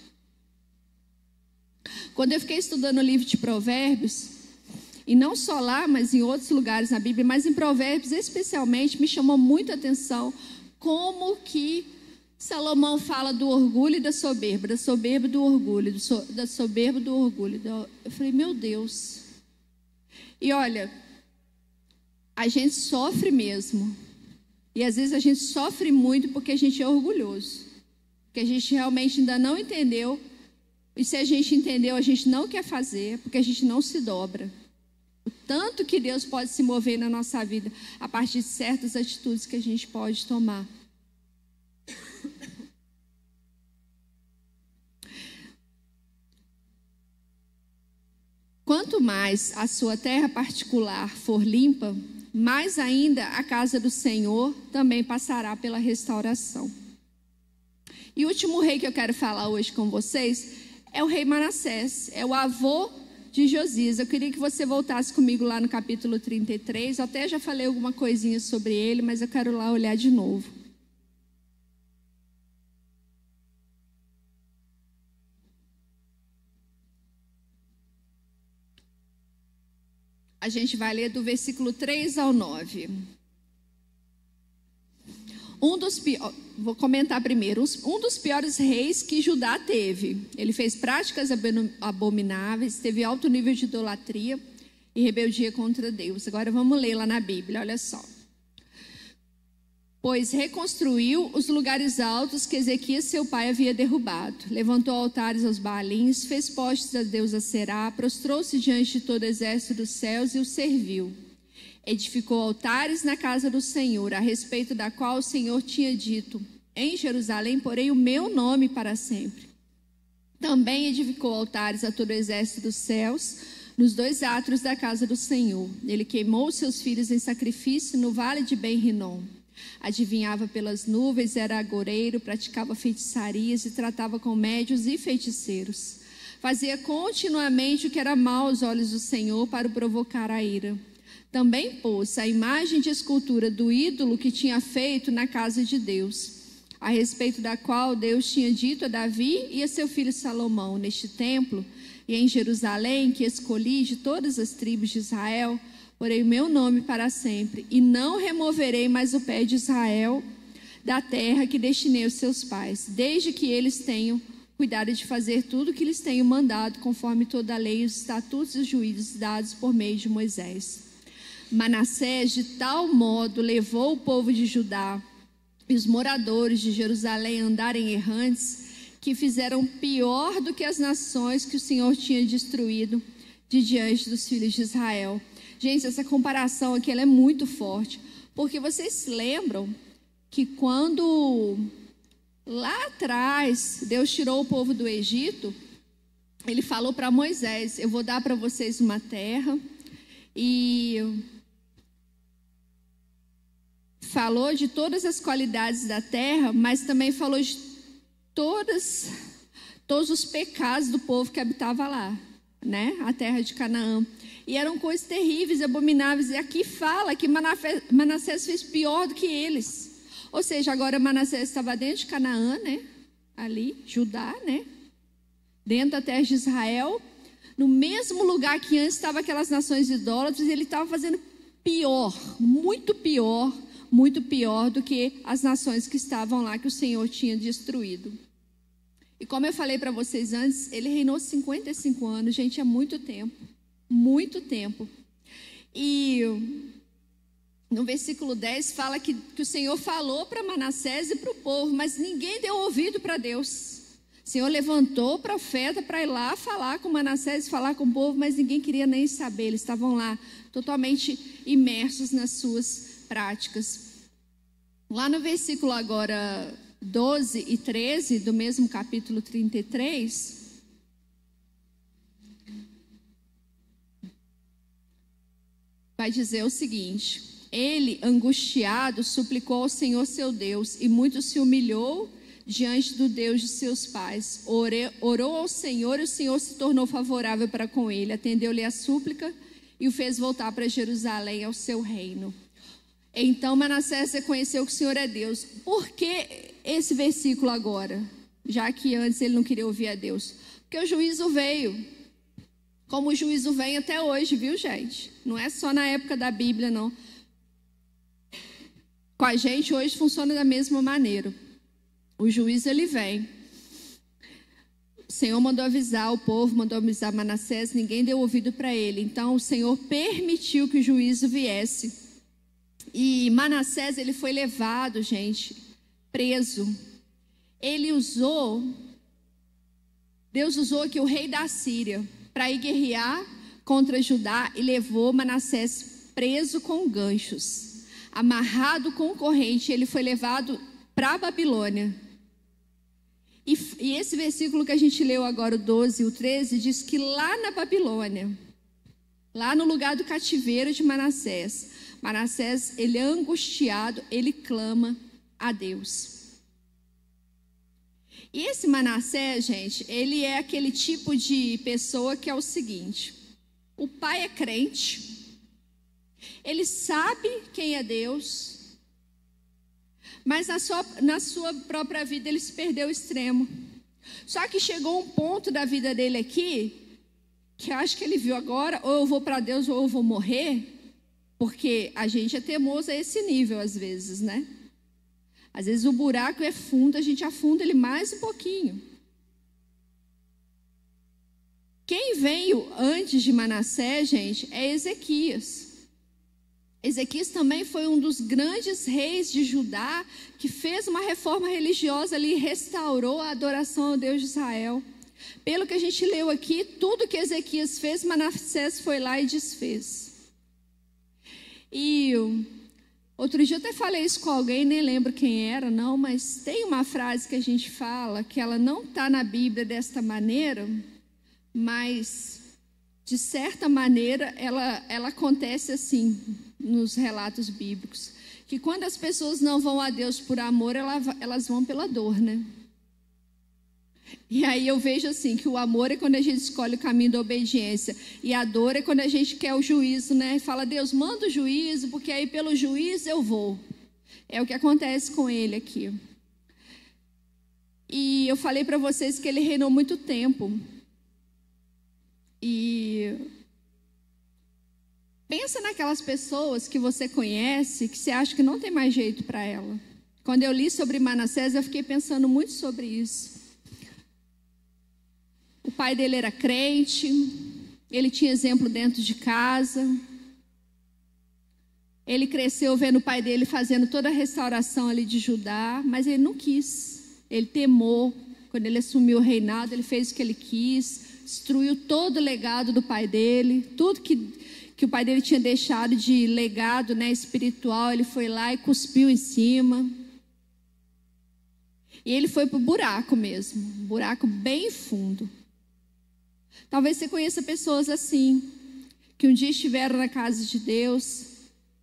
Quando eu fiquei estudando o livro de Provérbios, e não só lá, mas em outros lugares na Bíblia, mas em Provérbios especialmente, me chamou muito a atenção como que Salomão fala do orgulho e da soberba, da soberba do orgulho, do so, da soberba do orgulho. Eu falei, meu Deus. E olha, a gente sofre mesmo. E às vezes a gente sofre muito porque a gente é orgulhoso. Porque a gente realmente ainda não entendeu. E se a gente entendeu, a gente não quer fazer, porque a gente não se dobra. O tanto que Deus pode se mover na nossa vida a partir de certas atitudes que a gente pode tomar. Quanto mais a sua terra particular for limpa, mais ainda a casa do Senhor também passará pela restauração. E o último rei que eu quero falar hoje com vocês é o rei Manassés, é o avô de Josias. Eu queria que você voltasse comigo lá no capítulo 33. Eu até já falei alguma coisinha sobre ele, mas eu quero lá olhar de novo. A gente vai ler do versículo 3 ao 9. Um dos piores, vou comentar primeiro, um dos piores reis que Judá teve. Ele fez práticas abomináveis, teve alto nível de idolatria e rebeldia contra Deus. Agora vamos ler lá na Bíblia, olha só. Pois reconstruiu os lugares altos que Ezequias, seu pai, havia derrubado. Levantou altares aos Baalins, fez postes a deusa Será, prostrou-se diante de todo o exército dos céus e o serviu. Edificou altares na casa do Senhor, a respeito da qual o Senhor tinha dito: Em Jerusalém porei o meu nome para sempre. Também edificou altares a todo o exército dos céus, nos dois átrios da casa do Senhor. Ele queimou seus filhos em sacrifício no vale de Ben-Rinom. Adivinhava pelas nuvens, era agoreiro, praticava feitiçarias e tratava com médios e feiticeiros. Fazia continuamente o que era mal aos olhos do Senhor para o provocar a ira. Também pôs a imagem de escultura do ídolo que tinha feito na casa de Deus, a respeito da qual Deus tinha dito a Davi e a seu filho Salomão: Neste templo e em Jerusalém, que escolhi de todas as tribos de Israel, porei meu nome para sempre, e não removerei mais o pé de Israel da terra que destinei aos seus pais, desde que eles tenham cuidado de fazer tudo o que lhes tenho mandado, conforme toda a lei, os estatutos e os juízos dados por meio de Moisés. Manassés, de tal modo, levou o povo de Judá e os moradores de Jerusalém a andarem errantes, que fizeram pior do que as nações que o Senhor tinha destruído de diante dos filhos de Israel. Gente, essa comparação aqui é muito forte, porque vocês se lembram que quando lá atrás Deus tirou o povo do Egito, ele falou para Moisés: Eu vou dar para vocês uma terra e falou de todas as qualidades da terra, mas também falou de todas, todos os pecados do povo que habitava lá, né? A terra de Canaã. E eram coisas terríveis, abomináveis. E aqui fala que Manassés fez pior do que eles. Ou seja, agora Manassés estava dentro de Canaã, né? Ali, Judá, né? Dentro da terra de Israel. No mesmo lugar que antes estavam aquelas nações idólatras, ele estava fazendo pior, muito pior muito pior do que as nações que estavam lá que o Senhor tinha destruído. E como eu falei para vocês antes, ele reinou 55 anos, gente, é muito tempo. Muito tempo. E no versículo 10 fala que, que o Senhor falou para Manassés e para o povo, mas ninguém deu ouvido para Deus. O Senhor levantou o profeta para ir lá falar com Manassés, falar com o povo, mas ninguém queria nem saber. Eles estavam lá totalmente imersos nas suas práticas. Lá no versículo agora 12 e 13 do mesmo capítulo 33, vai dizer o seguinte: Ele, angustiado, suplicou ao Senhor seu Deus e muito se humilhou diante do Deus de seus pais. orou ao Senhor e o Senhor se tornou favorável para com ele, atendeu-lhe a súplica e o fez voltar para Jerusalém ao seu reino. Então Manassés reconheceu que o Senhor é Deus. Por que esse versículo agora? Já que antes ele não queria ouvir a Deus. Porque o juízo veio. Como o juízo vem até hoje, viu, gente? Não é só na época da Bíblia, não. Com a gente hoje funciona da mesma maneira. O juízo ele vem. O Senhor mandou avisar o povo, mandou avisar Manassés, ninguém deu ouvido para ele. Então o Senhor permitiu que o juízo viesse. E Manassés, ele foi levado, gente, preso. Ele usou, Deus usou aqui o rei da Síria para ir guerrear contra Judá e levou Manassés preso com ganchos, amarrado com corrente. Ele foi levado para a Babilônia. E, e, esse versículo que a gente leu agora, o 12 e o 13, diz que lá na Babilônia, lá no lugar do cativeiro de Manassés. Manassés, ele é angustiado, ele clama a Deus. E esse Manassés, gente, ele é aquele tipo de pessoa que é o seguinte: o pai é crente, ele sabe quem é Deus, mas na sua, na sua própria vida ele se perdeu o extremo. Só que chegou um ponto da vida dele aqui que acho que ele viu agora, ou eu vou para Deus ou eu vou morrer, porque a gente é teimoso a esse nível às vezes, né? Às vezes o buraco é fundo, a gente afunda ele mais um pouquinho. Quem veio antes de Manassés, gente, é Ezequias. Ezequias também foi um dos grandes reis de Judá que fez uma reforma religiosa ali e restaurou a adoração ao Deus de Israel. Pelo que a gente leu aqui, tudo que Ezequias fez, Manassés foi lá e desfez. E outro dia eu até falei isso com alguém, nem lembro quem era, não, mas tem uma frase que a gente fala que ela não está na Bíblia desta maneira, mas de certa maneira ela, ela acontece assim nos relatos bíblicos. Que quando as pessoas não vão a Deus por amor, elas vão pela dor, né? E aí eu vejo assim que o amor é quando a gente escolhe o caminho da obediência e a dor é quando a gente quer o juízo, né? Fala Deus manda o juízo porque aí pelo juízo eu vou. É o que acontece com ele aqui. E eu falei para vocês que ele reinou muito tempo. E pensa naquelas pessoas que você conhece que você acha que não tem mais jeito para ela. Quando eu li sobre Manassés, eu fiquei pensando muito sobre isso. O pai dele era crente, ele tinha exemplo dentro de casa. Ele cresceu vendo o pai dele fazendo toda a restauração ali de Judá, mas ele não quis. Ele temou. Quando ele assumiu o reinado, ele fez o que ele quis, destruiu todo o legado do pai dele, tudo que, que o pai dele tinha deixado de legado né, espiritual, ele foi lá e cuspiu em cima. E ele foi para o buraco mesmo, um buraco bem fundo. Talvez você conheça pessoas assim, que um dia estiveram na casa de Deus,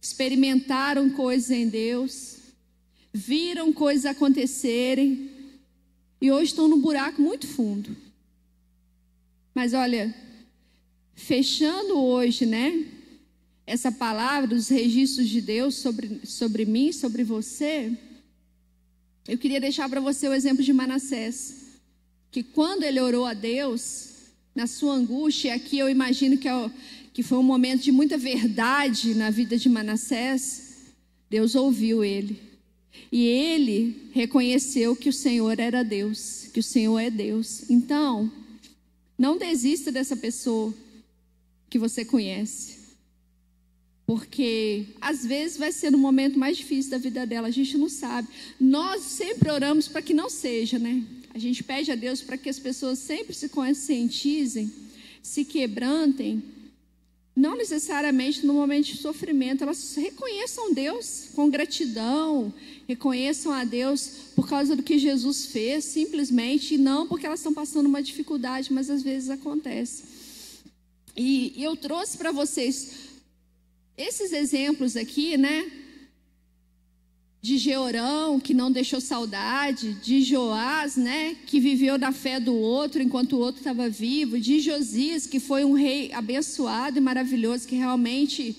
experimentaram coisas em Deus, viram coisas acontecerem e hoje estão num buraco muito fundo. Mas olha, fechando hoje, né? Essa palavra dos registros de Deus sobre, sobre mim, sobre você, eu queria deixar para você o exemplo de Manassés, que quando ele orou a Deus, na sua angústia, aqui eu imagino que, é, que foi um momento de muita verdade na vida de Manassés, Deus ouviu ele. E ele reconheceu que o Senhor era Deus, que o Senhor é Deus. Então, não desista dessa pessoa que você conhece. Porque às vezes vai ser no momento mais difícil da vida dela, a gente não sabe. Nós sempre oramos para que não seja, né? A gente pede a Deus para que as pessoas sempre se conscientizem, se quebrantem, não necessariamente no momento de sofrimento, elas reconheçam Deus com gratidão, reconheçam a Deus por causa do que Jesus fez, simplesmente, e não porque elas estão passando uma dificuldade, mas às vezes acontece. E, e eu trouxe para vocês esses exemplos aqui, né? De Georão, que não deixou saudade, de Joás, né, que viveu da fé do outro enquanto o outro estava vivo, de Josias, que foi um rei abençoado e maravilhoso, que realmente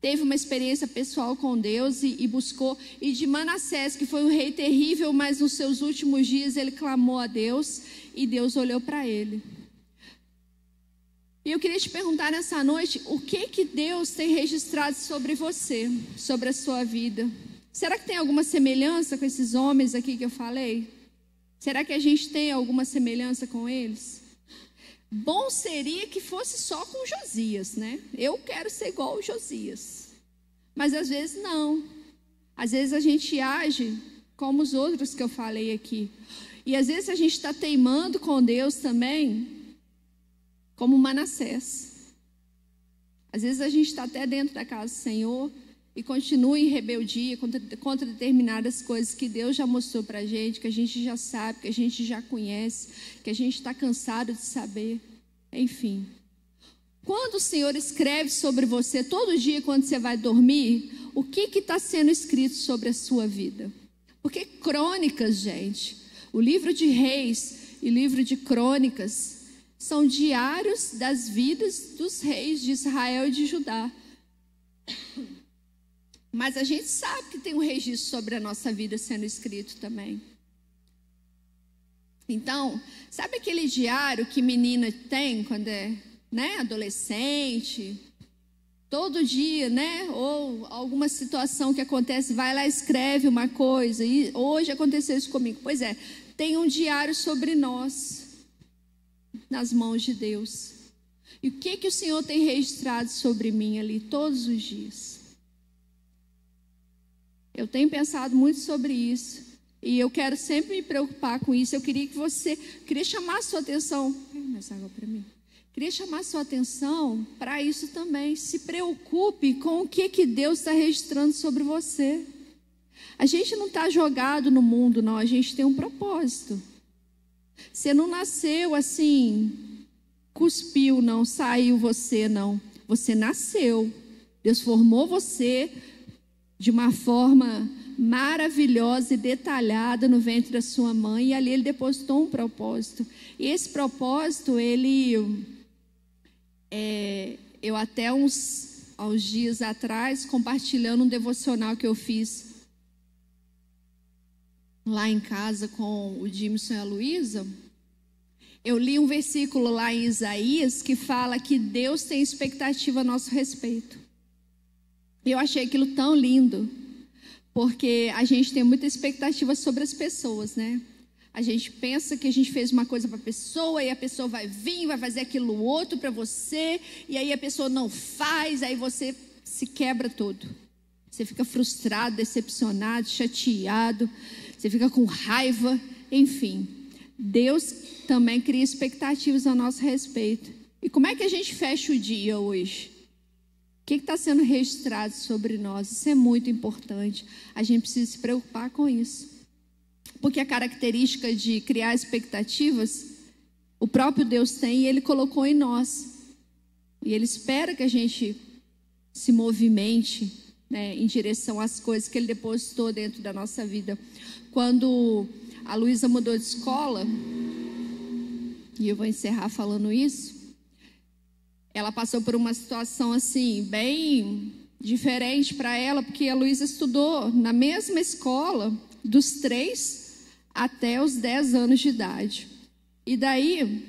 teve uma experiência pessoal com Deus e, e buscou, e de Manassés, que foi um rei terrível, mas nos seus últimos dias ele clamou a Deus e Deus olhou para ele. E eu queria te perguntar nessa noite, o que que Deus tem registrado sobre você, sobre a sua vida? Será que tem alguma semelhança com esses homens aqui que eu falei? Será que a gente tem alguma semelhança com eles? Bom seria que fosse só com Josias, né? Eu quero ser igual ao Josias. Mas às vezes não. Às vezes a gente age como os outros que eu falei aqui. E às vezes a gente está teimando com Deus também, como Manassés. Às vezes a gente está até dentro da casa do Senhor, e continue em rebeldia contra, contra determinadas coisas que Deus já mostrou para a gente, que a gente já sabe, que a gente já conhece, que a gente está cansado de saber. Enfim. quando o Senhor escreve sobre você todo dia quando você vai dormir, o que está sendo escrito sobre a sua vida? Porque crônicas, gente, o livro de reis e livro de crônicas são diários das vidas dos reis de Israel e de Judá. Mas a gente sabe que tem um registro sobre a nossa vida sendo escrito também. Então, sabe aquele diário que menina tem quando é né, adolescente? Todo dia, né? Ou alguma situação que acontece, vai lá escreve uma coisa. E hoje aconteceu isso comigo. Pois é, tem um diário sobre nós nas mãos de Deus. E o que que o Senhor tem registrado sobre mim ali todos os dias? Eu tenho pensado muito sobre isso. E eu quero sempre me preocupar com isso. Eu queria que você, queria chamar a sua atenção. para mim. Queria chamar a sua atenção para isso também. Se preocupe com o que, que Deus está registrando sobre você. A gente não está jogado no mundo, não. A gente tem um propósito. Você não nasceu assim, cuspiu, não, saiu você, não. Você nasceu. Deus formou você de uma forma maravilhosa e detalhada no ventre da sua mãe e ali ele depositou um propósito. E esse propósito, ele, é, eu até uns, uns dias atrás, compartilhando um devocional que eu fiz lá em casa com o Jimson e a Luísa, eu li um versículo lá em Isaías que fala que Deus tem expectativa a nosso respeito. Eu achei aquilo tão lindo. Porque a gente tem muita expectativa sobre as pessoas, né? A gente pensa que a gente fez uma coisa para a pessoa e a pessoa vai vir, vai fazer aquilo outro para você, e aí a pessoa não faz, aí você se quebra todo. Você fica frustrado, decepcionado, chateado, você fica com raiva, enfim. Deus também cria expectativas a nosso respeito. E como é que a gente fecha o dia hoje? Que está sendo registrado sobre nós? Isso é muito importante. A gente precisa se preocupar com isso. Porque a característica de criar expectativas, o próprio Deus tem e Ele colocou em nós. E Ele espera que a gente se movimente né, em direção às coisas que Ele depositou dentro da nossa vida. Quando a Luísa mudou de escola, e eu vou encerrar falando isso, ela passou por uma situação assim, bem diferente para ela, porque a Luísa estudou na mesma escola dos três até os dez anos de idade. E daí,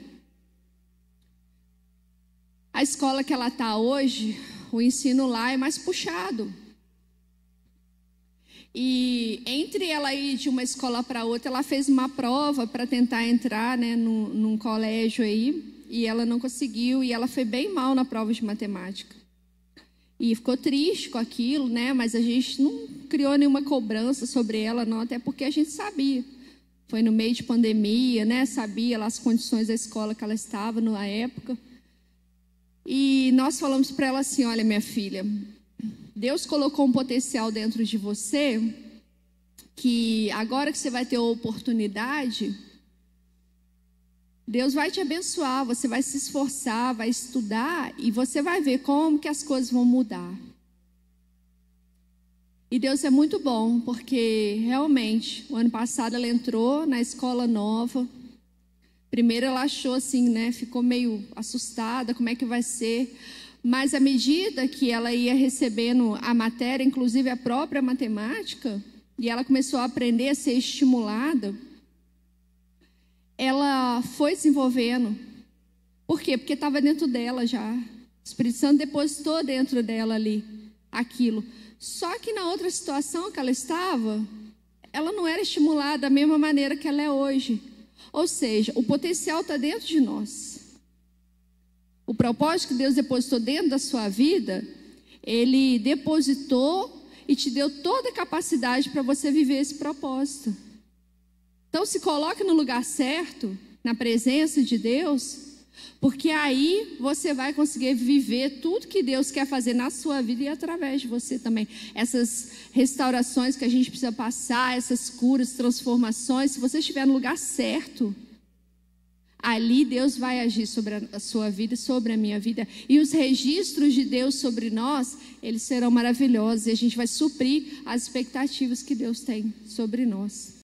a escola que ela está hoje, o ensino lá é mais puxado. E entre ela ir de uma escola para outra, ela fez uma prova para tentar entrar né, num, num colégio aí e ela não conseguiu e ela foi bem mal na prova de matemática. E ficou triste com aquilo, né? Mas a gente não criou nenhuma cobrança sobre ela, não, até porque a gente sabia. Foi no meio de pandemia, né? Sabia lá as condições da escola que ela estava na época. E nós falamos para ela assim: olha, minha filha, Deus colocou um potencial dentro de você que agora que você vai ter a oportunidade, Deus vai te abençoar, você vai se esforçar, vai estudar e você vai ver como que as coisas vão mudar. E Deus é muito bom, porque realmente, o ano passado ela entrou na escola nova. Primeiro ela achou assim, né, ficou meio assustada, como é que vai ser? Mas à medida que ela ia recebendo a matéria, inclusive a própria matemática, e ela começou a aprender a ser estimulada, ela foi desenvolvendo. Por quê? Porque estava dentro dela já. O Espírito Santo depositou dentro dela ali aquilo. Só que na outra situação que ela estava, ela não era estimulada da mesma maneira que ela é hoje. Ou seja, o potencial está dentro de nós. O propósito que Deus depositou dentro da sua vida, Ele depositou e te deu toda a capacidade para você viver esse propósito. Então se coloque no lugar certo, na presença de Deus, porque aí você vai conseguir viver tudo que Deus quer fazer na sua vida e através de você também. Essas restaurações que a gente precisa passar, essas curas, transformações, se você estiver no lugar certo, Ali Deus vai agir sobre a sua vida, sobre a minha vida. E os registros de Deus sobre nós, eles serão maravilhosos. E a gente vai suprir as expectativas que Deus tem sobre nós.